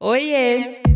Oiê!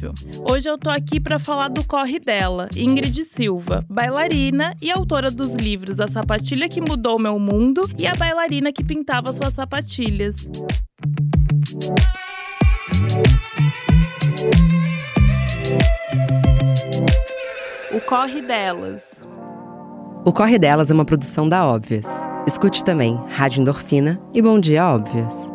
Hoje eu tô aqui para falar do corre dela, Ingrid Silva, bailarina e autora dos livros A Sapatilha que Mudou Meu Mundo e A Bailarina que Pintava Suas Sapatilhas. O Corre Delas. O Corre Delas é uma produção da Óbvias. Escute também Rádio Endorfina e Bom Dia Óbvias.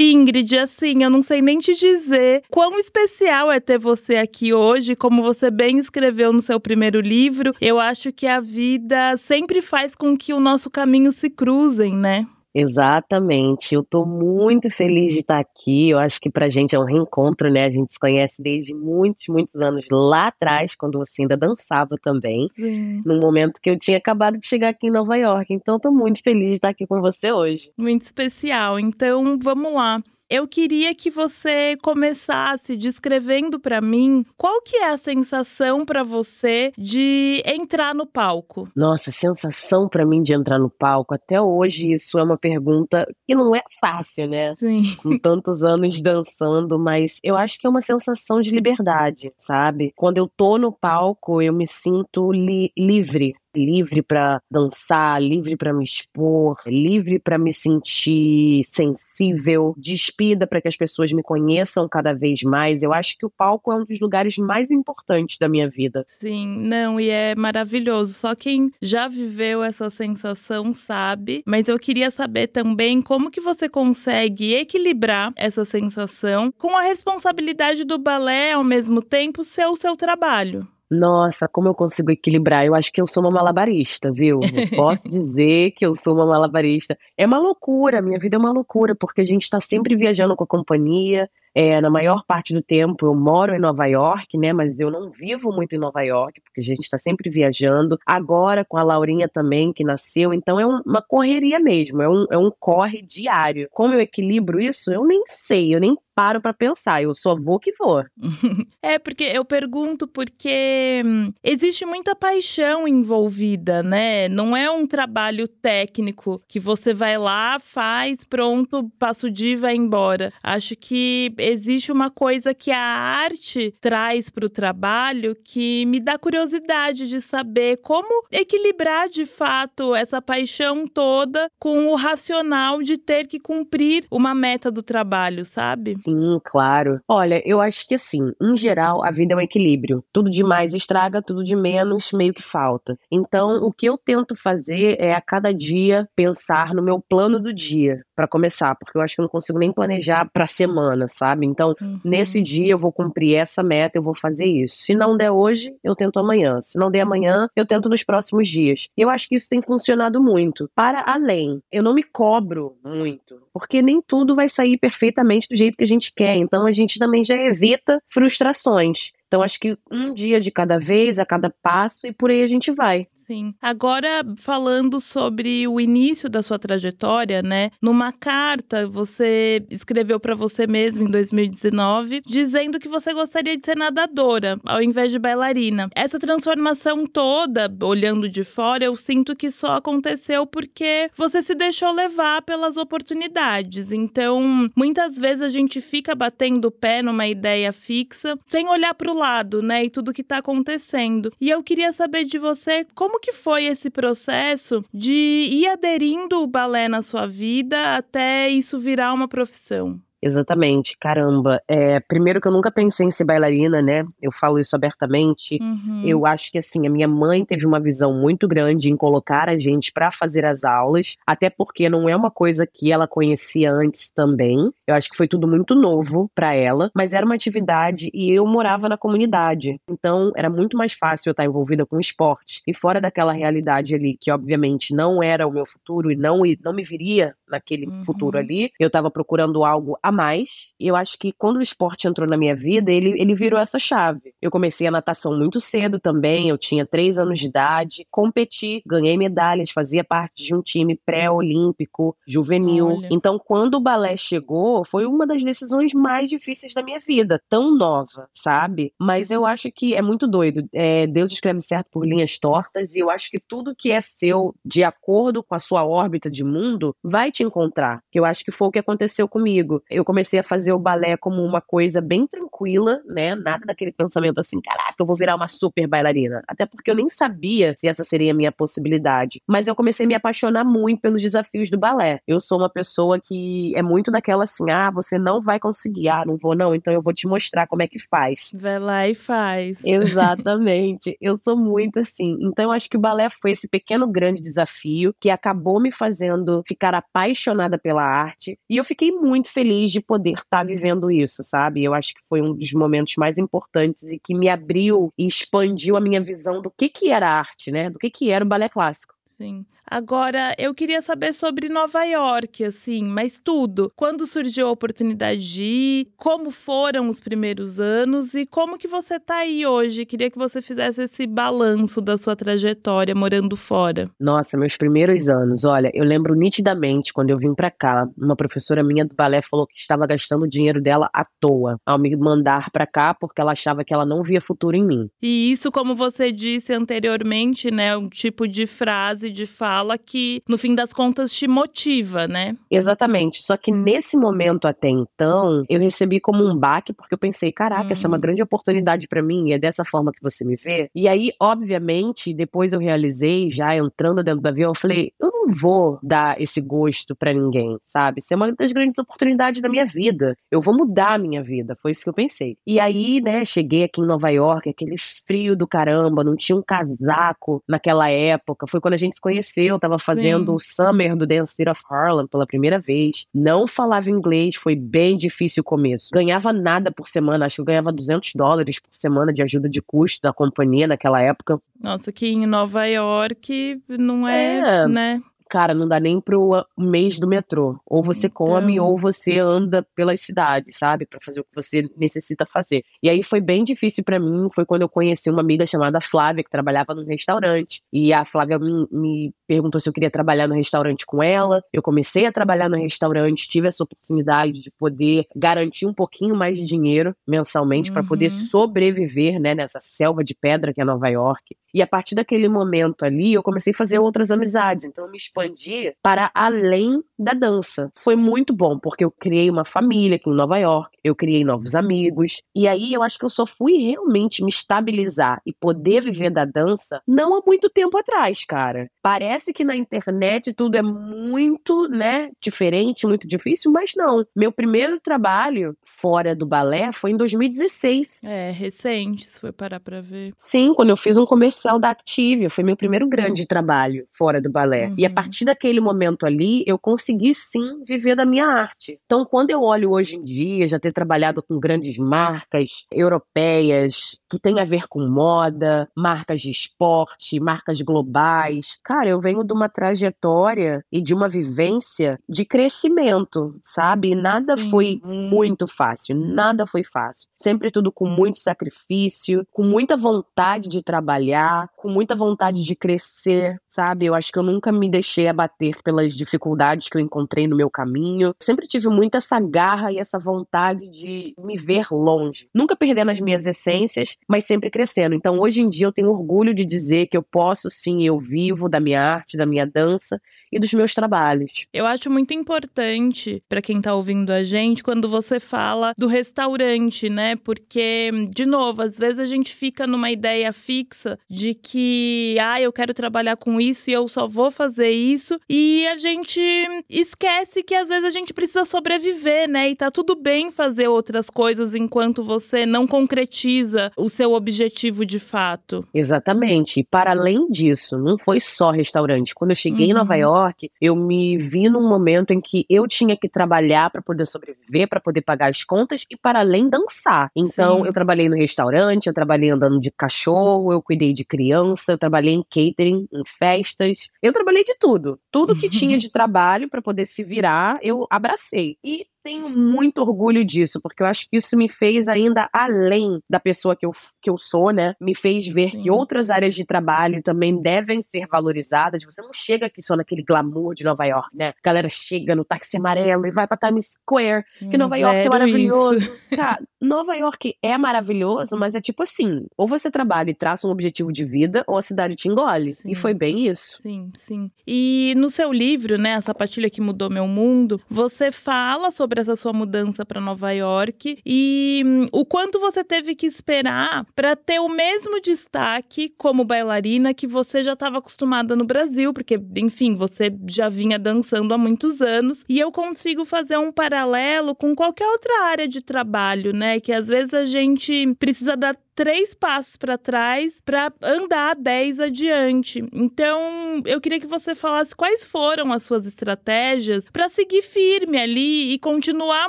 Ingrid, assim, eu não sei nem te dizer quão especial é ter você aqui hoje, como você bem escreveu no seu primeiro livro. Eu acho que a vida sempre faz com que o nosso caminho se cruzem, né? Exatamente. Eu estou muito feliz de estar aqui. Eu acho que para a gente é um reencontro, né? A gente se conhece desde muitos, muitos anos lá atrás, quando você ainda dançava também. Sim. Num momento que eu tinha acabado de chegar aqui em Nova York. Então, estou muito feliz de estar aqui com você hoje. Muito especial. Então, vamos lá. Eu queria que você começasse descrevendo para mim qual que é a sensação para você de entrar no palco. Nossa, sensação para mim de entrar no palco. Até hoje isso é uma pergunta que não é fácil, né? Sim. Com tantos anos dançando, mas eu acho que é uma sensação de liberdade, sabe? Quando eu tô no palco, eu me sinto li livre livre para dançar, livre para me expor, livre para me sentir sensível, despida para que as pessoas me conheçam cada vez mais. Eu acho que o palco é um dos lugares mais importantes da minha vida. Sim, não, e é maravilhoso. Só quem já viveu essa sensação sabe, mas eu queria saber também como que você consegue equilibrar essa sensação com a responsabilidade do balé ao mesmo tempo ser o seu trabalho. Nossa, como eu consigo equilibrar? Eu acho que eu sou uma malabarista, viu? Eu posso dizer que eu sou uma malabarista. É uma loucura, minha vida é uma loucura, porque a gente está sempre viajando com a companhia, é, na maior parte do tempo eu moro em Nova York, né? Mas eu não vivo muito em Nova York, porque a gente está sempre viajando. Agora com a Laurinha também, que nasceu. Então é um, uma correria mesmo, é um, é um corre diário. Como eu equilibro isso, eu nem sei, eu nem paro para pensar, eu só vou que vou. é, porque eu pergunto porque hum, existe muita paixão envolvida, né? Não é um trabalho técnico que você vai lá, faz, pronto, passa o dia e vai embora. Acho que existe uma coisa que a arte traz para o trabalho que me dá curiosidade de saber como equilibrar de fato essa paixão toda com o racional de ter que cumprir uma meta do trabalho, sabe? Sim, claro. Olha, eu acho que assim, em geral, a vida é um equilíbrio. Tudo de mais estraga, tudo de menos meio que falta. Então, o que eu tento fazer é a cada dia pensar no meu plano do dia, para começar, porque eu acho que eu não consigo nem planejar para semana, sabe? Então, uhum. nesse dia eu vou cumprir essa meta, eu vou fazer isso. Se não der hoje, eu tento amanhã. Se não der amanhã, eu tento nos próximos dias. Eu acho que isso tem funcionado muito. Para além, eu não me cobro muito, porque nem tudo vai sair perfeitamente do jeito que a gente quer. Então, a gente também já evita frustrações. Então, acho que um dia de cada vez, a cada passo, e por aí a gente vai. Sim. Agora, falando sobre o início da sua trajetória, né? Numa carta, você escreveu para você mesmo em 2019, dizendo que você gostaria de ser nadadora, ao invés de bailarina. Essa transformação toda, olhando de fora, eu sinto que só aconteceu porque você se deixou levar pelas oportunidades. Então, muitas vezes a gente fica batendo o pé numa ideia fixa, sem olhar para o lado, né? E tudo que tá acontecendo. E eu queria saber de você como que foi esse processo de ir aderindo o balé na sua vida até isso virar uma profissão. Exatamente, caramba. É, primeiro que eu nunca pensei em ser bailarina, né? Eu falo isso abertamente. Uhum. Eu acho que assim, a minha mãe teve uma visão muito grande em colocar a gente para fazer as aulas, até porque não é uma coisa que ela conhecia antes também. Eu acho que foi tudo muito novo para ela, mas era uma atividade e eu morava na comunidade. Então, era muito mais fácil eu estar envolvida com esporte e fora daquela realidade ali que obviamente não era o meu futuro e não não me viria naquele uhum. futuro ali. Eu estava procurando algo a mais. E eu acho que quando o esporte entrou na minha vida, ele, ele virou essa chave. Eu comecei a natação muito cedo também, eu tinha três anos de idade, competi, ganhei medalhas, fazia parte de um time pré-olímpico, juvenil. Olha. Então, quando o balé chegou, foi uma das decisões mais difíceis da minha vida, tão nova, sabe? Mas eu acho que é muito doido. É, Deus escreve certo por linhas tortas, e eu acho que tudo que é seu, de acordo com a sua órbita de mundo, vai te encontrar. Que eu acho que foi o que aconteceu comigo. Eu comecei a fazer o balé como uma coisa bem tranquila, né? Nada daquele pensamento assim, caraca, eu vou virar uma super bailarina. Até porque eu nem sabia se essa seria a minha possibilidade. Mas eu comecei a me apaixonar muito pelos desafios do balé. Eu sou uma pessoa que é muito daquela assim, ah, você não vai conseguir, ah, não vou não, então eu vou te mostrar como é que faz. Vai lá e faz. Exatamente. eu sou muito assim. Então eu acho que o balé foi esse pequeno grande desafio que acabou me fazendo ficar apaixonada pela arte e eu fiquei muito feliz de poder estar tá vivendo isso, sabe? Eu acho que foi um dos momentos mais importantes e que me abriu e expandiu a minha visão do que que era arte, né? Do que que era o balé clássico. Sim. Agora, eu queria saber sobre Nova York, assim, mas tudo. Quando surgiu a oportunidade de ir, como foram os primeiros anos e como que você tá aí hoje? Queria que você fizesse esse balanço da sua trajetória morando fora. Nossa, meus primeiros anos. Olha, eu lembro nitidamente quando eu vim para cá, uma professora minha do balé falou que estava gastando o dinheiro dela à toa ao me mandar para cá porque ela achava que ela não via futuro em mim. E isso, como você disse anteriormente, né, um tipo de frase de fala fala que, no fim das contas, te motiva, né? Exatamente. Só que nesse momento até então, eu recebi como um baque, porque eu pensei, caraca, uhum. essa é uma uhum. grande oportunidade para mim, e é dessa forma que você me vê. E aí, obviamente, depois eu realizei, já entrando dentro do avião, eu falei, eu não vou dar esse gosto para ninguém, sabe? Isso é uma das grandes oportunidades da minha vida. Eu vou mudar a minha vida, foi isso que eu pensei. E aí, né, cheguei aqui em Nova York, aquele frio do caramba, não tinha um casaco naquela época. Foi quando a gente se conheceu eu tava fazendo o Summer do Dance Theater of Harlem pela primeira vez. Não falava inglês, foi bem difícil o começo. Ganhava nada por semana, acho que eu ganhava 200 dólares por semana de ajuda de custo da companhia naquela época. Nossa, que em Nova York não é, é. né? Cara, não dá nem pro mês do metrô. Ou você então... come ou você anda pelas cidades, sabe? para fazer o que você necessita fazer. E aí foi bem difícil para mim, foi quando eu conheci uma amiga chamada Flávia, que trabalhava num restaurante. E a Flávia me, me perguntou se eu queria trabalhar no restaurante com ela. Eu comecei a trabalhar no restaurante, tive essa oportunidade de poder garantir um pouquinho mais de dinheiro mensalmente uhum. para poder sobreviver, né, nessa selva de pedra que é Nova York. E a partir daquele momento ali, eu comecei a fazer outras amizades. Então, eu me expandi para além da dança. Foi muito bom, porque eu criei uma família aqui em Nova York, eu criei novos amigos. E aí, eu acho que eu só fui realmente me estabilizar e poder viver da dança não há muito tempo atrás, cara. Parece que na internet tudo é muito, né, diferente, muito difícil, mas não. Meu primeiro trabalho fora do balé foi em 2016. É, recente, se for parar pra ver. Sim, quando eu fiz um comercial comercial da Activia, foi meu primeiro grande trabalho fora do balé. Uhum. E a uhum. partir daquele momento ali, eu consegui sim viver da minha arte. Então, quando eu olho hoje em dia, já ter trabalhado com grandes marcas europeias, que tem a ver com moda, marcas de esporte, marcas globais, cara, eu venho de uma trajetória e de uma vivência de crescimento, sabe? nada sim. foi muito fácil, nada foi fácil. Sempre tudo com muito sacrifício, com muita vontade de trabalhar com muita vontade de crescer, sabe? Eu acho que eu nunca me deixei abater pelas dificuldades que eu encontrei no meu caminho. Sempre tive muita essa garra e essa vontade de me ver longe. Nunca perdendo as minhas essências, mas sempre crescendo. Então, hoje em dia, eu tenho orgulho de dizer que eu posso sim, eu vivo da minha arte, da minha dança e dos meus trabalhos. Eu acho muito importante para quem está ouvindo a gente quando você fala do restaurante, né? Porque, de novo, às vezes a gente fica numa ideia fixa de que, ah, eu quero trabalhar com isso e eu só vou fazer isso, e a gente esquece que às vezes a gente precisa sobreviver, né? E tá tudo bem fazer outras coisas enquanto você não concretiza o seu objetivo de fato. Exatamente. E para além disso, não foi só restaurante. Quando eu cheguei uhum. em Nova uhum. York, eu me vi num momento em que eu tinha que trabalhar para poder sobreviver, para poder pagar as contas e para além dançar. Então, Sim. eu trabalhei no restaurante, eu trabalhei andando de cachorro, eu cuidei de criança, eu trabalhei em catering, em festas. Eu trabalhei de tudo. Tudo que tinha de trabalho para poder se virar, eu abracei. E tenho muito orgulho disso, porque eu acho que isso me fez ainda além da pessoa que eu, que eu sou, né? Me fez ver Sim. que outras áreas de trabalho também devem ser valorizadas. Você não chega aqui só naquele glamour de Nova York, né? A galera chega no táxi amarelo e vai pra Times Square, que Nova York é maravilhoso. Cara, Nova York é maravilhoso, mas é tipo assim: ou você trabalha e traça um objetivo de vida, ou a cidade te engole. Sim. E foi bem isso. Sim, sim. E no seu livro, né, A Sapatilha que Mudou Meu Mundo, você fala sobre sobre essa sua mudança para Nova York e hum, o quanto você teve que esperar para ter o mesmo destaque como bailarina que você já estava acostumada no Brasil, porque, enfim, você já vinha dançando há muitos anos. E eu consigo fazer um paralelo com qualquer outra área de trabalho, né? Que às vezes a gente precisa dar três passos para trás para andar dez adiante. Então, eu queria que você falasse quais foram as suas estratégias para seguir firme ali e continuar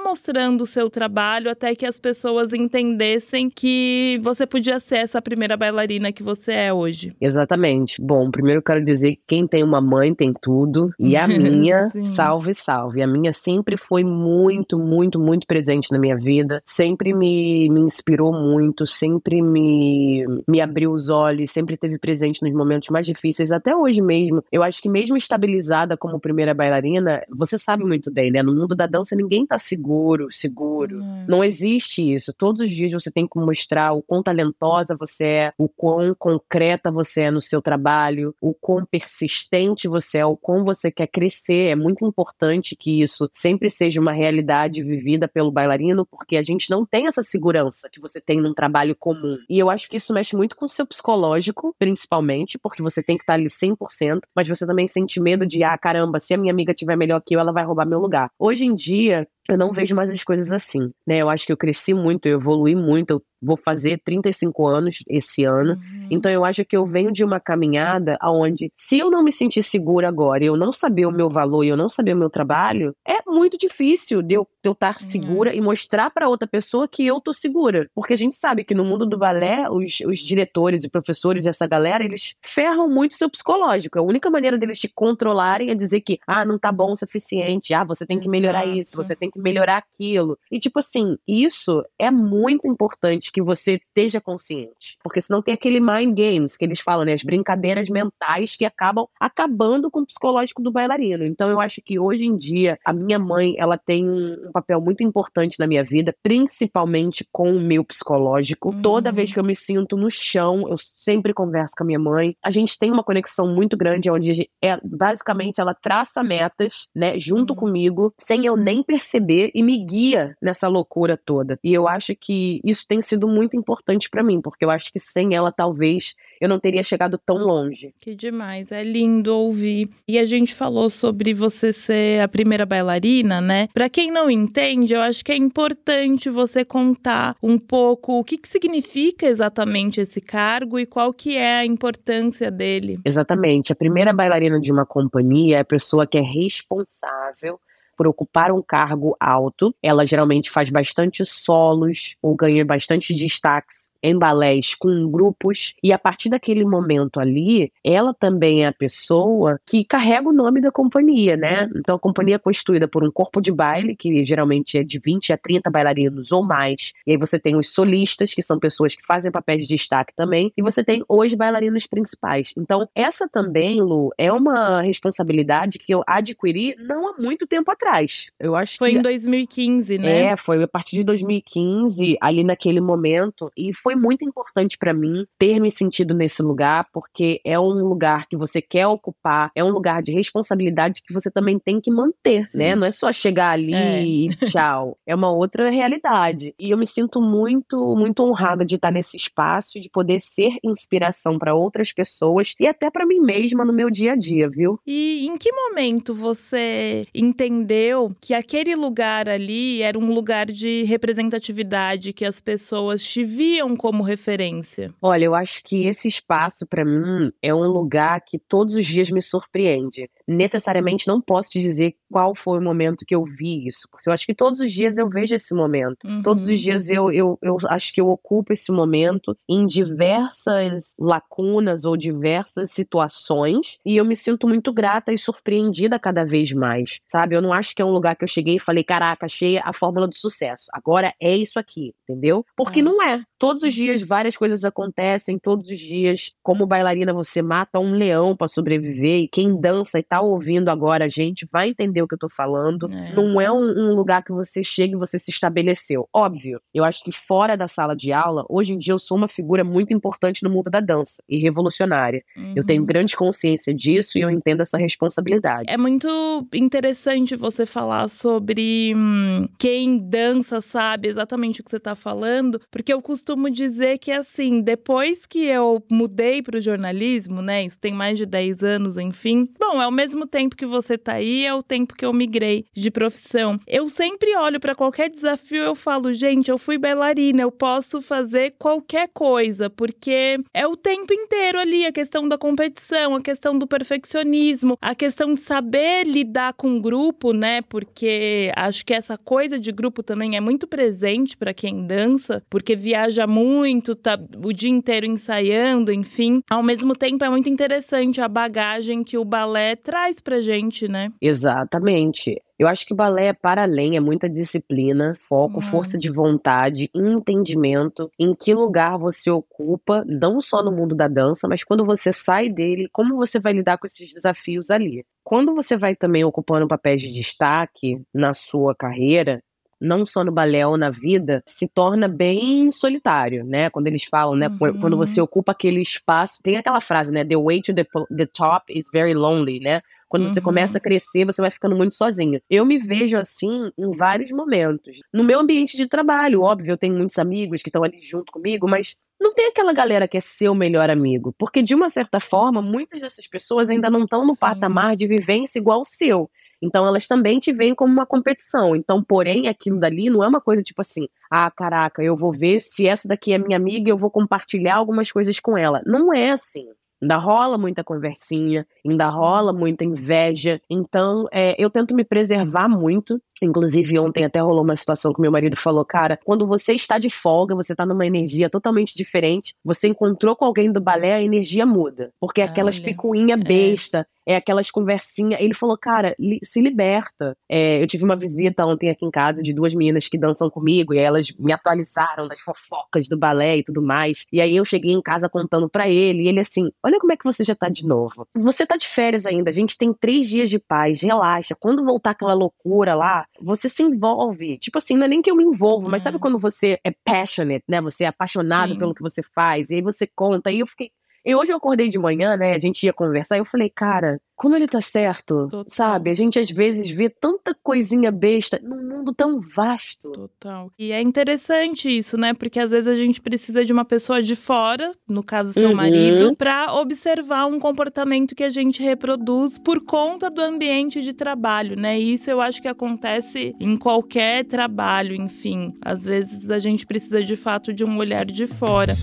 mostrando o seu trabalho até que as pessoas entendessem que você podia ser essa primeira bailarina que você é hoje. Exatamente. Bom, primeiro eu quero dizer que quem tem uma mãe tem tudo e a minha, salve, salve. A minha sempre foi muito, muito, muito presente na minha vida, sempre me, me inspirou muito, sempre me, me abriu os olhos, sempre teve presente nos momentos mais difíceis, até hoje mesmo. Eu acho que mesmo estabilizada como primeira bailarina, você sabe muito bem, né? No mundo da dança ninguém tá seguro, seguro. Hum. Não existe isso. Todos os dias você tem que mostrar o quão talentosa você é, o quão concreta você é no seu trabalho, o quão persistente você é, o quão você quer crescer. É muito importante que isso sempre seja uma realidade vivida pelo bailarino, porque a gente não tem essa segurança que você tem num trabalho comum. E eu acho que isso mexe muito com o seu psicológico, principalmente, porque você tem que estar ali 100%, mas você também sente medo de, ah, caramba, se a minha amiga tiver melhor que eu, ela vai roubar meu lugar. Hoje em dia, eu não vejo mais as coisas assim, né? Eu acho que eu cresci muito, eu evolui muito, eu vou fazer 35 anos esse ano. Uhum. Então eu acho que eu venho de uma caminhada onde se eu não me sentir segura agora, eu não saber o meu valor e eu não saber o meu trabalho, é muito difícil de eu, de eu estar uhum. segura e mostrar para outra pessoa que eu tô segura. Porque a gente sabe que no mundo do balé, os, os diretores e professores, essa galera, eles ferram muito o seu psicológico. A única maneira deles te controlarem é dizer que, ah, não tá bom o suficiente, ah, você tem que melhorar isso, você tem que melhorar aquilo. E tipo assim, isso é muito importante que você esteja consciente. Porque senão tem aquele mind games que eles falam, né? As brincadeiras mentais que acabam acabando com o psicológico do bailarino. Então eu acho que hoje em dia a minha mãe, ela tem um papel muito importante na minha vida, principalmente com o meu psicológico. Uhum. Toda vez que eu me sinto no chão, eu sempre converso com a minha mãe. A gente tem uma conexão muito grande onde é, basicamente ela traça metas, né, junto uhum. comigo, sem eu nem perceber perceber e me guia nessa loucura toda. E eu acho que isso tem sido muito importante para mim, porque eu acho que sem ela talvez eu não teria chegado tão longe. Que demais, é lindo ouvir. E a gente falou sobre você ser a primeira bailarina, né? Para quem não entende, eu acho que é importante você contar um pouco o que, que significa exatamente esse cargo e qual que é a importância dele. Exatamente. A primeira bailarina de uma companhia é a pessoa que é responsável por ocupar um cargo alto. Ela geralmente faz bastante solos ou ganha bastante destaques em balés com grupos, e a partir daquele momento ali, ela também é a pessoa que carrega o nome da companhia, né? Então a companhia é constituída por um corpo de baile, que geralmente é de 20 a 30 bailarinos ou mais, e aí você tem os solistas, que são pessoas que fazem papéis de destaque também, e você tem os bailarinos principais. Então, essa também, Lu, é uma responsabilidade que eu adquiri não há muito tempo atrás. Eu acho foi que. Foi em 2015, né? É, foi a partir de 2015, ali naquele momento, e foi foi muito importante para mim ter me sentido nesse lugar, porque é um lugar que você quer ocupar, é um lugar de responsabilidade que você também tem que manter, Sim. né? Não é só chegar ali é. e tchau. é uma outra realidade. E eu me sinto muito, muito honrada de estar nesse espaço, de poder ser inspiração para outras pessoas e até para mim mesma no meu dia a dia, viu? E em que momento você entendeu que aquele lugar ali era um lugar de representatividade, que as pessoas te viam como referência? Olha, eu acho que esse espaço para mim é um lugar que todos os dias me surpreende. Necessariamente não posso te dizer qual foi o momento que eu vi isso, porque eu acho que todos os dias eu vejo esse momento. Uhum. Todos os dias eu, eu, eu acho que eu ocupo esse momento em diversas lacunas ou diversas situações e eu me sinto muito grata e surpreendida cada vez mais, sabe? Eu não acho que é um lugar que eu cheguei e falei, caraca, achei a fórmula do sucesso. Agora é isso aqui, entendeu? Porque é. não é. Todos os dias várias coisas acontecem, todos os dias, como bailarina, você mata um leão para sobreviver, e quem dança e tá ouvindo agora a gente vai entender o que eu tô falando. É. Não é um, um, lugar que você chega e você se estabeleceu. Óbvio, eu acho que fora da sala de aula, hoje em dia eu sou uma figura muito importante no mundo da dança e revolucionária. Uhum. Eu tenho uhum. grande consciência disso e eu entendo essa responsabilidade. É muito interessante você falar sobre hum, quem dança sabe exatamente o que você tá falando, porque eu costumo costumo dizer que, assim, depois que eu mudei para o jornalismo, né? Isso tem mais de 10 anos, enfim. Bom, é o mesmo tempo que você tá aí, é o tempo que eu migrei de profissão. Eu sempre olho para qualquer desafio, eu falo, gente, eu fui bailarina, eu posso fazer qualquer coisa, porque é o tempo inteiro ali a questão da competição, a questão do perfeccionismo, a questão de saber lidar com grupo, né? Porque acho que essa coisa de grupo também é muito presente para quem dança, porque viaja muito, tá o dia inteiro ensaiando, enfim. Ao mesmo tempo, é muito interessante a bagagem que o balé traz pra gente, né? Exatamente. Eu acho que o balé é para além, é muita disciplina, foco, uhum. força de vontade, entendimento em que lugar você ocupa, não só no mundo da dança, mas quando você sai dele, como você vai lidar com esses desafios ali. Quando você vai também ocupando papéis de destaque na sua carreira, não só no balé ou na vida, se torna bem solitário, né? Quando eles falam, né? Uhum. Quando você ocupa aquele espaço. Tem aquela frase, né? The way to the, the top is very lonely, né? Quando uhum. você começa a crescer, você vai ficando muito sozinho. Eu me vejo assim em vários momentos. No meu ambiente de trabalho, óbvio, eu tenho muitos amigos que estão ali junto comigo, mas não tem aquela galera que é seu melhor amigo. Porque, de uma certa forma, muitas dessas pessoas ainda não estão no Sim. patamar de vivência igual o seu. Então elas também te veem como uma competição. Então, porém, aquilo dali não é uma coisa tipo assim, ah, caraca, eu vou ver se essa daqui é minha amiga, eu vou compartilhar algumas coisas com ela. Não é assim. Ainda rola muita conversinha, ainda rola muita inveja. Então, é, eu tento me preservar muito. Inclusive, ontem até rolou uma situação que meu marido falou: cara, quando você está de folga, você está numa energia totalmente diferente, você encontrou com alguém do balé, a energia muda. Porque é aquelas picuinha besta, é aquelas conversinhas. Ele falou, cara, li se liberta. É, eu tive uma visita ontem aqui em casa de duas meninas que dançam comigo e elas me atualizaram das fofocas do balé e tudo mais. E aí eu cheguei em casa contando para ele e ele assim: olha como é que você já tá de novo. Você tá de férias ainda, a gente tem três dias de paz, relaxa. Quando voltar aquela loucura lá, você se envolve. Tipo assim, não é nem que eu me envolvo, mas sabe uhum. quando você é passionate, né? Você é apaixonado Sim. pelo que você faz, e aí você conta. E eu fiquei, e hoje eu acordei de manhã, né? A gente ia conversar e eu falei, cara, como ele tá certo, Total. sabe? A gente às vezes vê tanta coisinha besta num mundo tão vasto. Total. E é interessante isso, né? Porque às vezes a gente precisa de uma pessoa de fora, no caso seu uhum. marido, para observar um comportamento que a gente reproduz por conta do ambiente de trabalho, né? E isso eu acho que acontece em qualquer trabalho, enfim. Às vezes a gente precisa de fato de um olhar de fora.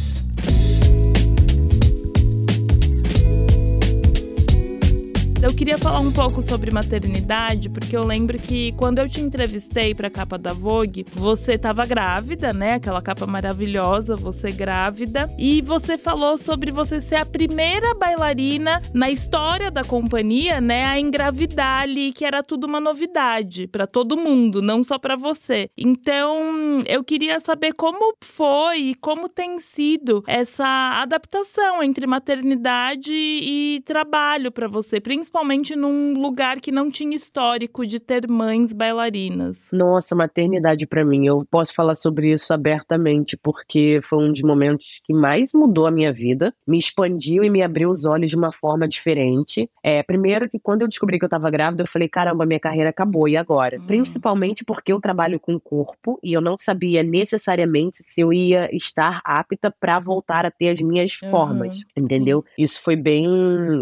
Eu queria falar um pouco sobre maternidade, porque eu lembro que quando eu te entrevistei para a capa da Vogue, você estava grávida, né? Aquela capa maravilhosa, você grávida, e você falou sobre você ser a primeira bailarina na história da companhia, né, a engravidar ali, que era tudo uma novidade para todo mundo, não só para você. Então, eu queria saber como foi e como tem sido essa adaptação entre maternidade e trabalho para você, principalmente principalmente num lugar que não tinha histórico de ter mães bailarinas. Nossa, maternidade para mim, eu posso falar sobre isso abertamente, porque foi um dos momentos que mais mudou a minha vida, me expandiu e me abriu os olhos de uma forma diferente. É, primeiro que quando eu descobri que eu tava grávida, eu falei, caramba, minha carreira acabou, e agora? Uhum. Principalmente porque eu trabalho com o corpo e eu não sabia necessariamente se eu ia estar apta para voltar a ter as minhas uhum. formas, entendeu? Isso foi bem,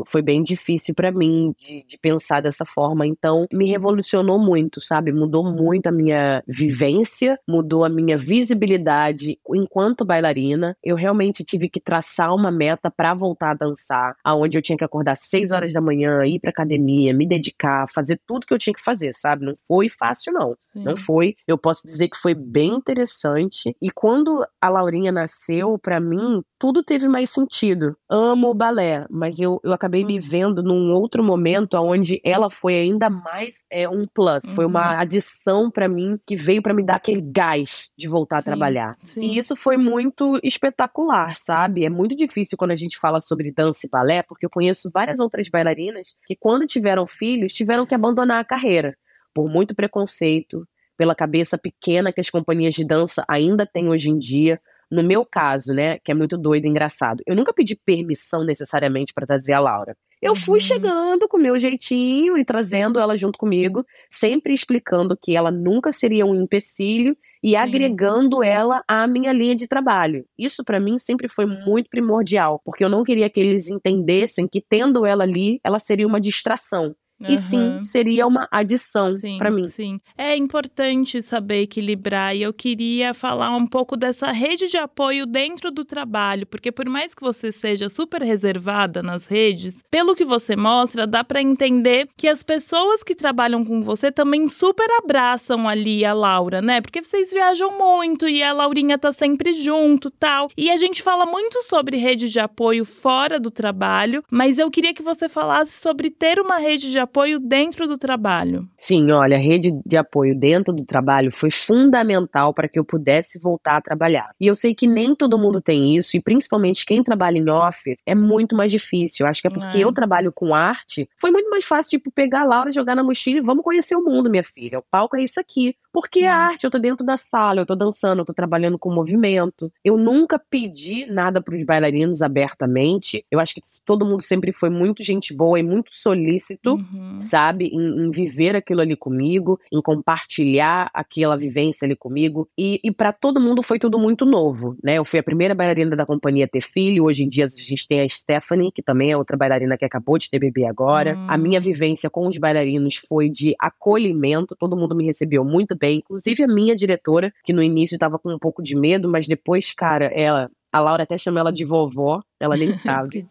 foi bem difícil para mim de, de pensar dessa forma, então me revolucionou muito, sabe? Mudou muito a minha vivência, mudou a minha visibilidade enquanto bailarina. Eu realmente tive que traçar uma meta para voltar a dançar, aonde eu tinha que acordar seis horas da manhã, ir para academia, me dedicar, fazer tudo que eu tinha que fazer, sabe? Não foi fácil não. Sim. Não foi. Eu posso dizer que foi bem interessante. E quando a Laurinha nasceu, para mim, tudo teve mais sentido. Amo o balé, mas eu, eu acabei me vendo num outro momento onde ela foi ainda mais é, um plus, uhum. foi uma uhum. adição para mim que veio para me dar aquele gás de voltar sim, a trabalhar. Sim. E isso foi muito espetacular, sabe? É muito difícil quando a gente fala sobre dança e balé, porque eu conheço várias outras bailarinas que quando tiveram filhos tiveram que abandonar a carreira por muito preconceito, pela cabeça pequena que as companhias de dança ainda têm hoje em dia. No meu caso, né, que é muito doido e engraçado, eu nunca pedi permissão necessariamente para trazer a Laura. Eu fui uhum. chegando com o meu jeitinho e trazendo ela junto comigo, sempre explicando que ela nunca seria um empecilho e Sim. agregando ela à minha linha de trabalho. Isso para mim sempre foi muito primordial, porque eu não queria que eles entendessem que tendo ela ali, ela seria uma distração. Uhum. E sim, seria uma adição para mim. Sim, é importante saber equilibrar. E eu queria falar um pouco dessa rede de apoio dentro do trabalho, porque por mais que você seja super reservada nas redes, pelo que você mostra, dá para entender que as pessoas que trabalham com você também super abraçam ali a Laura, né? Porque vocês viajam muito e a Laurinha tá sempre junto, tal. E a gente fala muito sobre rede de apoio fora do trabalho, mas eu queria que você falasse sobre ter uma rede de apoio dentro do trabalho. Sim, olha, a rede de apoio dentro do trabalho foi fundamental para que eu pudesse voltar a trabalhar. E eu sei que nem todo mundo tem isso, e principalmente quem trabalha em office é muito mais difícil. Eu acho que é porque é. eu trabalho com arte, foi muito mais fácil, tipo, pegar a Laura, jogar na mochila e vamos conhecer o mundo, minha filha. O palco é isso aqui. Porque é arte, eu tô dentro da sala, eu tô dançando, eu tô trabalhando com movimento. Eu nunca pedi nada para os bailarinos abertamente. Eu acho que todo mundo sempre foi muito gente boa e muito solícito, uhum. sabe? Em, em, viver aquilo ali comigo, em compartilhar aquela vivência ali comigo. E, e para todo mundo foi tudo muito novo, né? Eu fui a primeira bailarina da companhia a ter filho. Hoje em dia a gente tem a Stephanie, que também é outra bailarina que acabou de ter bebê agora. Uhum. A minha vivência com os bailarinos foi de acolhimento. Todo mundo me recebeu muito bem bem. Inclusive a minha diretora, que no início estava com um pouco de medo, mas depois, cara, ela a Laura até chama ela de vovó, ela nem sabe.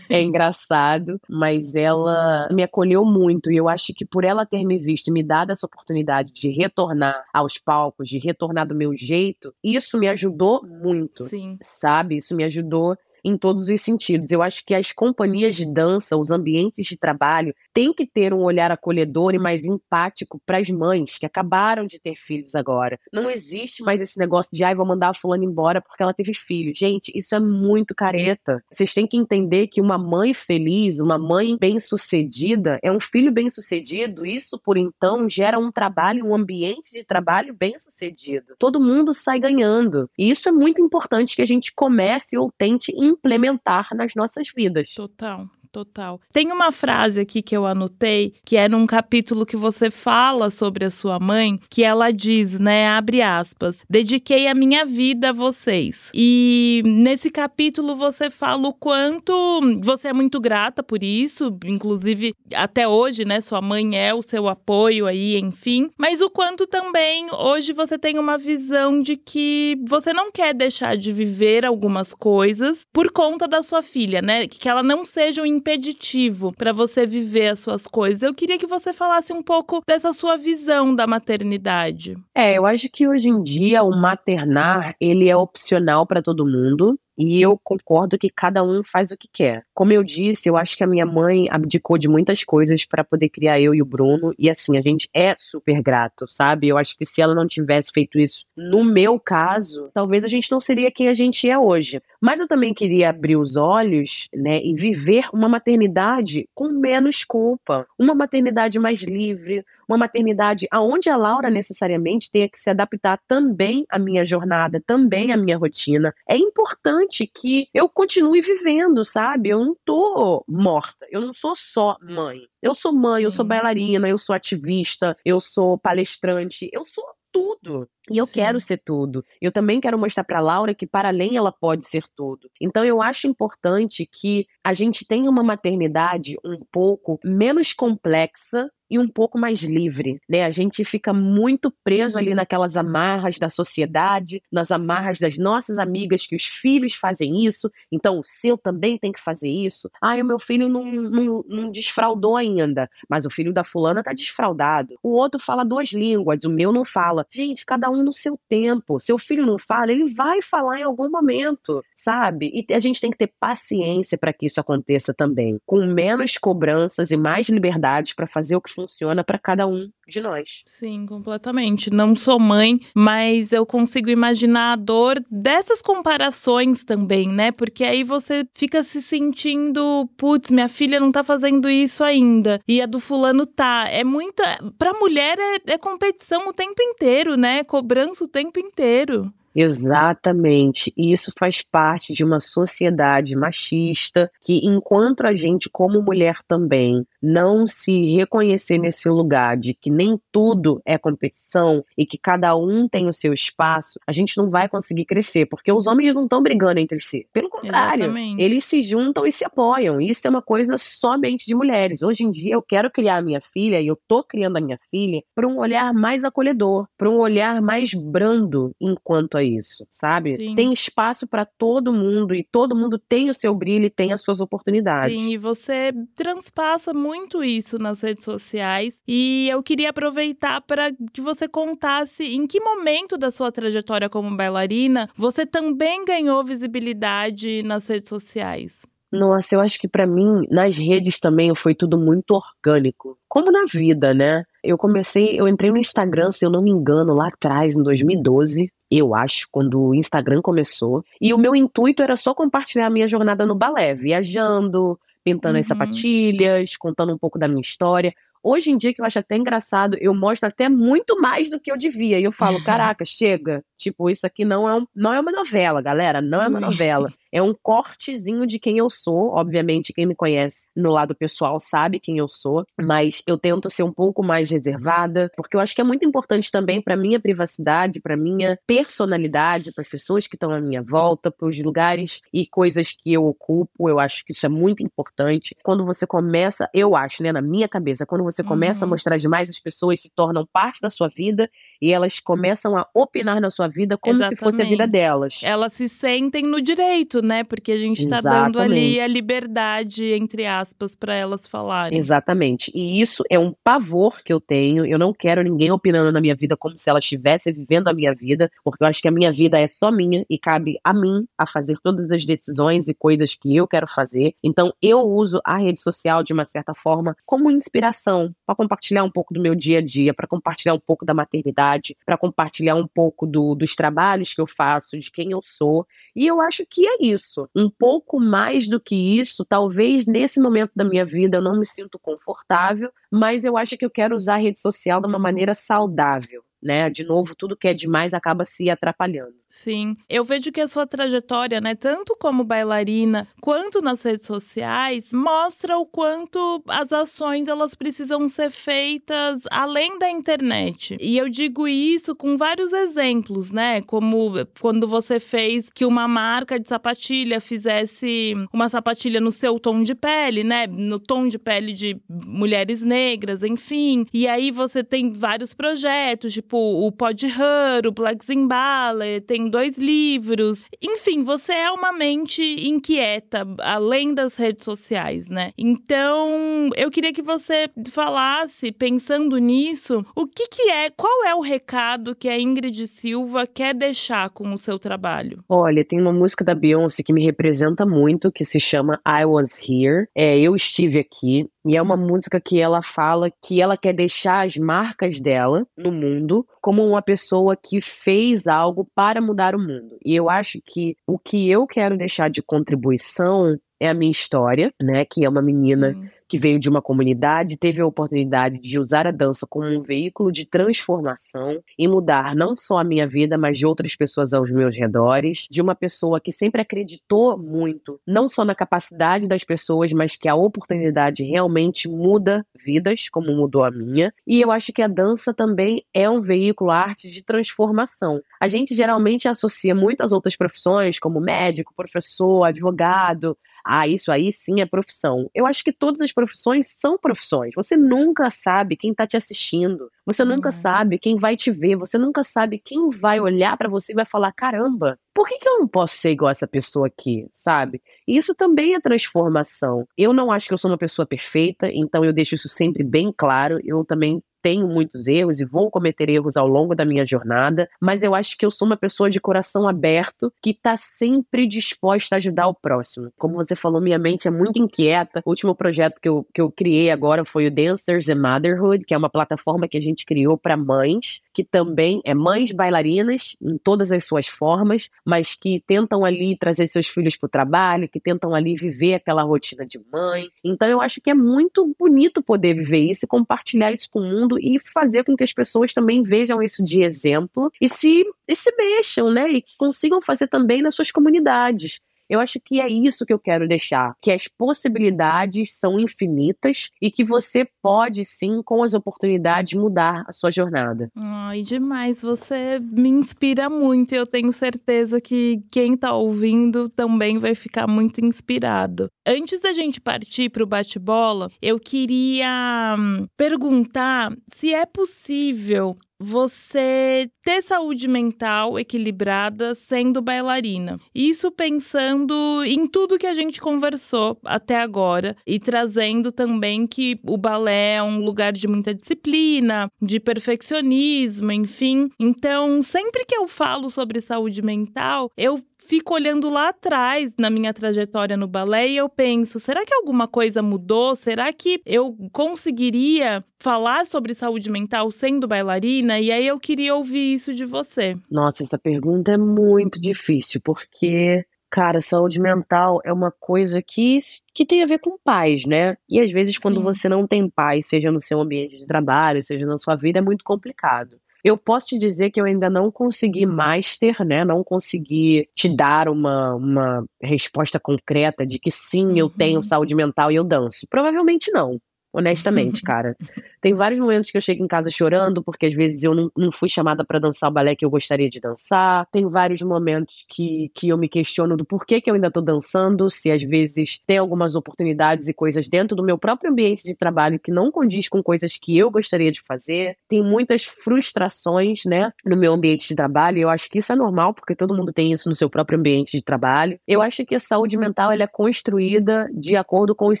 é engraçado, mas ela me acolheu muito e eu acho que por ela ter me visto e me dado essa oportunidade de retornar aos palcos, de retornar do meu jeito, isso me ajudou muito. Sim. Sabe? Isso me ajudou em todos os sentidos. Eu acho que as companhias de dança, os ambientes de trabalho, têm que ter um olhar acolhedor e mais empático para as mães que acabaram de ter filhos agora. Não existe mais esse negócio de, ai, vou mandar a fulana embora porque ela teve filho. Gente, isso é muito careta. Vocês têm que entender que uma mãe feliz, uma mãe bem-sucedida, é um filho bem-sucedido. Isso, por então, gera um trabalho, um ambiente de trabalho bem-sucedido. Todo mundo sai ganhando. E isso é muito importante que a gente comece ou tente implementar nas nossas vidas. Total total. Tem uma frase aqui que eu anotei, que é num capítulo que você fala sobre a sua mãe, que ela diz, né, abre aspas, dediquei a minha vida a vocês. E nesse capítulo você fala o quanto você é muito grata por isso, inclusive até hoje, né, sua mãe é o seu apoio aí, enfim, mas o quanto também hoje você tem uma visão de que você não quer deixar de viver algumas coisas por conta da sua filha, né, que ela não seja um impeditivo para você viver as suas coisas. Eu queria que você falasse um pouco dessa sua visão da maternidade. É, eu acho que hoje em dia o maternar, ele é opcional para todo mundo E eu concordo que cada um faz o que quer. Como eu disse, eu acho que a minha mãe abdicou de muitas coisas para poder criar eu e o Bruno. E assim, a gente é super grato, sabe? Eu acho que se ela não tivesse feito isso, no meu caso, talvez a gente não seria quem a gente é hoje. Mas eu também queria abrir os olhos, né, e viver uma maternidade com menos culpa, uma maternidade mais livre, uma maternidade aonde a Laura necessariamente tenha que se adaptar também à minha jornada, também à minha rotina. É importante que eu continue vivendo, sabe? Eu não tô morta, eu não sou só mãe. Eu sou mãe, eu sou bailarina, eu sou ativista, eu sou palestrante, eu sou tudo. E eu Sim. quero ser tudo. Eu também quero mostrar para Laura que para além ela pode ser tudo. Então eu acho importante que a gente tenha uma maternidade um pouco menos complexa e um pouco mais livre, né? A gente fica muito preso ali naquelas amarras da sociedade, nas amarras das nossas amigas que os filhos fazem isso, então o seu também tem que fazer isso. Ah, o meu filho não, não, não desfraudou ainda, mas o filho da fulana tá desfraudado. O outro fala duas línguas, o meu não fala. Gente, cada um no seu tempo. Seu filho não fala, ele vai falar em algum momento, sabe? E a gente tem que ter paciência para que isso aconteça também, com menos cobranças e mais liberdade para fazer o que funciona para cada um de nós. Sim, completamente. Não sou mãe, mas eu consigo imaginar a dor dessas comparações também, né? Porque aí você fica se sentindo, putz, minha filha não tá fazendo isso ainda e a do fulano tá. É muita, para mulher é, é competição o tempo inteiro, né? Cobrança o tempo inteiro. Exatamente. E isso faz parte de uma sociedade machista que, enquanto a gente, como mulher também, não se reconhecer nesse lugar de que nem tudo é competição e que cada um tem o seu espaço, a gente não vai conseguir crescer, porque os homens não estão brigando entre si. Pelo contrário, Exatamente. eles se juntam e se apoiam. Isso é uma coisa somente de mulheres. Hoje em dia eu quero criar a minha filha e eu tô criando a minha filha para um olhar mais acolhedor, para um olhar mais brando enquanto a isso, sabe? Sim. Tem espaço para todo mundo e todo mundo tem o seu brilho e tem as suas oportunidades. Sim, e você transpassa muito muito isso nas redes sociais e eu queria aproveitar para que você contasse em que momento da sua trajetória como bailarina você também ganhou visibilidade nas redes sociais. Nossa, eu acho que para mim, nas redes também foi tudo muito orgânico. Como na vida, né? Eu comecei, eu entrei no Instagram, se eu não me engano, lá atrás, em 2012, eu acho, quando o Instagram começou. E o meu intuito era só compartilhar a minha jornada no balé, viajando, pintando uhum. as sapatilhas, contando um pouco da minha história. Hoje em dia, que eu acho até engraçado, eu mostro até muito mais do que eu devia. E eu falo, caraca, chega. Tipo, isso aqui não é, um, não é uma novela, galera. Não é uma novela. É um cortezinho de quem eu sou. Obviamente, quem me conhece no lado pessoal sabe quem eu sou. Mas eu tento ser um pouco mais reservada, porque eu acho que é muito importante também para minha privacidade, para minha personalidade, para as pessoas que estão à minha volta, para os lugares e coisas que eu ocupo. Eu acho que isso é muito importante. Quando você começa, eu acho, né, na minha cabeça, quando você começa uhum. a mostrar demais, as pessoas se tornam parte da sua vida e elas começam a opinar na sua vida como Exatamente. se fosse a vida delas. Elas se sentem no direito, né? Porque a gente está dando ali a liberdade, entre aspas, para elas falarem. Exatamente. E isso é um pavor que eu tenho. Eu não quero ninguém opinando na minha vida como se ela estivesse vivendo a minha vida, porque eu acho que a minha vida é só minha e cabe a mim a fazer todas as decisões e coisas que eu quero fazer. Então eu uso a rede social de uma certa forma como inspiração para compartilhar um pouco do meu dia a dia, para compartilhar um pouco da maternidade para compartilhar um pouco do, dos trabalhos que eu faço, de quem eu sou. E eu acho que é isso. Um pouco mais do que isso, talvez nesse momento da minha vida eu não me sinto confortável, mas eu acho que eu quero usar a rede social de uma maneira saudável né? De novo, tudo que é demais acaba se atrapalhando. Sim. Eu vejo que a sua trajetória, né, tanto como bailarina quanto nas redes sociais, mostra o quanto as ações elas precisam ser feitas além da internet. E eu digo isso com vários exemplos, né? Como quando você fez que uma marca de sapatilha fizesse uma sapatilha no seu tom de pele, né? No tom de pele de mulheres negras, enfim. E aí você tem vários projetos de tipo o Pod Her, o Black Zimbale, tem dois livros. Enfim, você é uma mente inquieta, além das redes sociais, né? Então, eu queria que você falasse, pensando nisso, o que, que é, qual é o recado que a Ingrid Silva quer deixar com o seu trabalho? Olha, tem uma música da Beyoncé que me representa muito, que se chama I Was Here. É, eu estive aqui. E é uma música que ela fala que ela quer deixar as marcas dela no mundo como uma pessoa que fez algo para mudar o mundo. E eu acho que o que eu quero deixar de contribuição é a minha história, né? Que é uma menina. Hum que veio de uma comunidade, teve a oportunidade de usar a dança como um veículo de transformação e mudar não só a minha vida, mas de outras pessoas aos meus redores, de uma pessoa que sempre acreditou muito, não só na capacidade das pessoas, mas que a oportunidade realmente muda vidas, como mudou a minha. E eu acho que a dança também é um veículo, arte de transformação. A gente geralmente associa muitas outras profissões, como médico, professor, advogado, ah, isso aí sim é profissão. Eu acho que todas as profissões são profissões. Você nunca sabe quem está te assistindo. Você nunca uhum. sabe quem vai te ver. Você nunca sabe quem vai olhar para você e vai falar: caramba, por que, que eu não posso ser igual essa pessoa aqui, sabe? E isso também é transformação. Eu não acho que eu sou uma pessoa perfeita, então eu deixo isso sempre bem claro. Eu também tenho muitos erros e vou cometer erros ao longo da minha jornada, mas eu acho que eu sou uma pessoa de coração aberto que está sempre disposta a ajudar o próximo. Como você falou, minha mente é muito inquieta. O último projeto que eu, que eu criei agora foi o Dancers and Motherhood, que é uma plataforma que a gente criou para mães, que também é mães bailarinas em todas as suas formas, mas que tentam ali trazer seus filhos para o trabalho, que tentam ali viver aquela rotina de mãe. Então eu acho que é muito bonito poder viver isso e compartilhar isso com o mundo mundo e fazer com que as pessoas também vejam isso de exemplo e se, e se mexam, né? E consigam fazer também nas suas comunidades. Eu acho que é isso que eu quero deixar, que as possibilidades são infinitas e que você pode sim, com as oportunidades, mudar a sua jornada. Ai, demais, você me inspira muito e eu tenho certeza que quem tá ouvindo também vai ficar muito inspirado. Antes da gente partir para o bate-bola, eu queria hum, perguntar se é possível você ter saúde mental equilibrada sendo bailarina. Isso pensando em tudo que a gente conversou até agora e trazendo também que o balé é um lugar de muita disciplina, de perfeccionismo, enfim. Então, sempre que eu falo sobre saúde mental, eu fico olhando lá atrás na minha trajetória no balé e eu penso: será que alguma coisa mudou? Será que eu conseguiria falar sobre saúde mental sendo bailarina? E aí eu queria ouvir isso de você. Nossa, essa pergunta é muito difícil, porque Cara, saúde mental é uma coisa que, que tem a ver com paz, né? E às vezes, quando Sim. você não tem paz, seja no seu ambiente de trabalho, seja na sua vida, é muito complicado. Eu posso te dizer que eu ainda não consegui master, né? Não consegui te dar uma, uma resposta concreta de que sim, eu tenho uhum. saúde mental e eu danço. Provavelmente não honestamente, cara. Tem vários momentos que eu chego em casa chorando, porque às vezes eu não, não fui chamada para dançar o balé que eu gostaria de dançar. Tem vários momentos que, que eu me questiono do porquê que eu ainda tô dançando, se às vezes tem algumas oportunidades e coisas dentro do meu próprio ambiente de trabalho que não condiz com coisas que eu gostaria de fazer. Tem muitas frustrações, né, no meu ambiente de trabalho, e eu acho que isso é normal, porque todo mundo tem isso no seu próprio ambiente de trabalho. Eu acho que a saúde mental ela é construída de acordo com os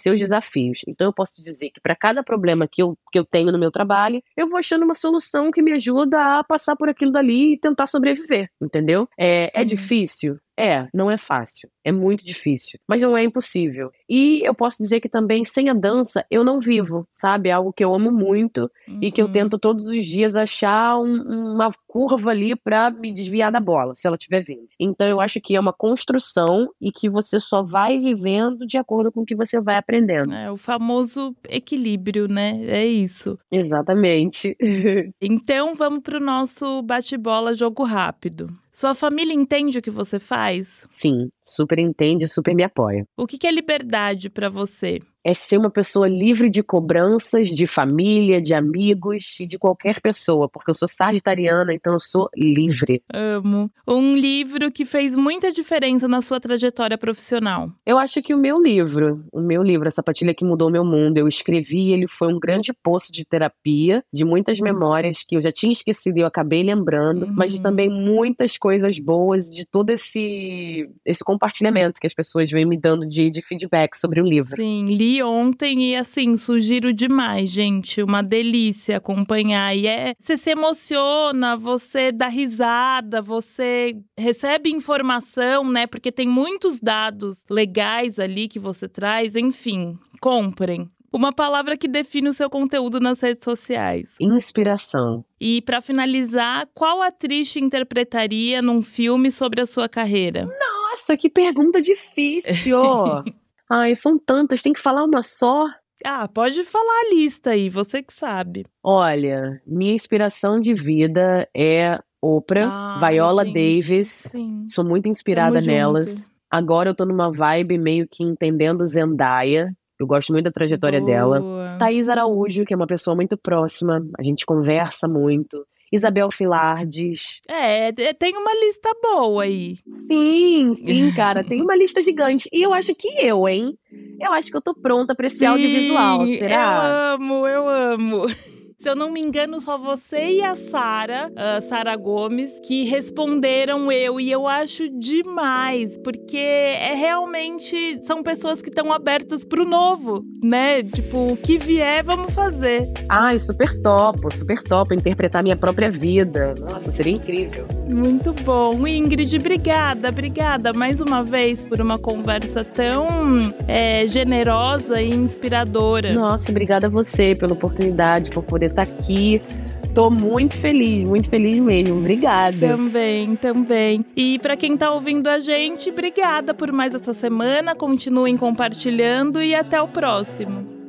seus desafios. Então eu posso dizer que para cada problema que eu, que eu tenho no meu trabalho, eu vou achando uma solução que me ajuda a passar por aquilo dali e tentar sobreviver, entendeu? É, é uhum. difícil? É, não é fácil, é muito difícil, mas não é impossível. E eu posso dizer que também sem a dança eu não vivo, sabe? É algo que eu amo muito uhum. e que eu uhum. tento todos os dias achar um, uma curva ali para me desviar da bola, se ela estiver vindo. Então eu acho que é uma construção e que você só vai vivendo de acordo com o que você vai aprendendo. É o famoso equilíbrio, né? É isso. Exatamente. então vamos pro nosso bate-bola jogo rápido. Sua família entende o que você faz? Sim, super entende, super me apoia. O que é liberdade para você? É ser uma pessoa livre de cobranças de família, de amigos e de qualquer pessoa, porque eu sou sagitariana, então eu sou livre. Amo. Um livro que fez muita diferença na sua trajetória profissional. Eu acho que o meu livro, o meu livro, A Sapatilha que Mudou Meu Mundo, eu escrevi, ele foi um grande poço de terapia, de muitas uhum. memórias que eu já tinha esquecido e eu acabei lembrando, uhum. mas de também muitas coisas boas, de todo esse, esse compartilhamento que as pessoas vêm me dando de, de feedback sobre o livro. Sim, ontem e assim, sugiro demais, gente. Uma delícia acompanhar. E é. Você se emociona, você dá risada, você recebe informação, né? Porque tem muitos dados legais ali que você traz. Enfim, comprem. Uma palavra que define o seu conteúdo nas redes sociais. Inspiração. E para finalizar, qual atriz te interpretaria num filme sobre a sua carreira? Nossa, que pergunta difícil! Ai, são tantas, tem que falar uma só? Ah, pode falar a lista aí, você que sabe. Olha, minha inspiração de vida é Oprah, Viola gente, Davis. Sim. Sou muito inspirada Tamo nelas. Junto. Agora eu tô numa vibe meio que entendendo Zendaya. Eu gosto muito da trajetória Boa. dela. Thaís Araújo, que é uma pessoa muito próxima, a gente conversa muito. Isabel Filardes. É, tem uma lista boa aí. Sim, sim, cara, tem uma lista gigante. E eu acho que eu, hein? Eu acho que eu tô pronta pra esse sim, audiovisual, será? Eu amo, eu amo. Se eu não me engano, só você e a Sara, uh, Sara Gomes, que responderam eu. E eu acho demais, porque é realmente. São pessoas que estão abertas pro novo, né? Tipo, o que vier, vamos fazer. Ai, super top, super top. Interpretar minha própria vida. Nossa, seria incrível. Muito bom. Ingrid, obrigada, obrigada mais uma vez por uma conversa tão é, generosa e inspiradora. Nossa, obrigada a você pela oportunidade, por poder estar aqui. Tô muito feliz, muito feliz mesmo. Obrigada. Também, também. E para quem tá ouvindo a gente, obrigada por mais essa semana. Continuem compartilhando e até o próximo.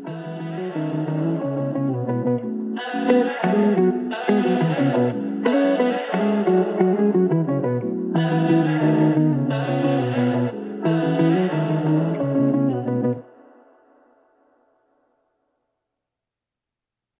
Amen.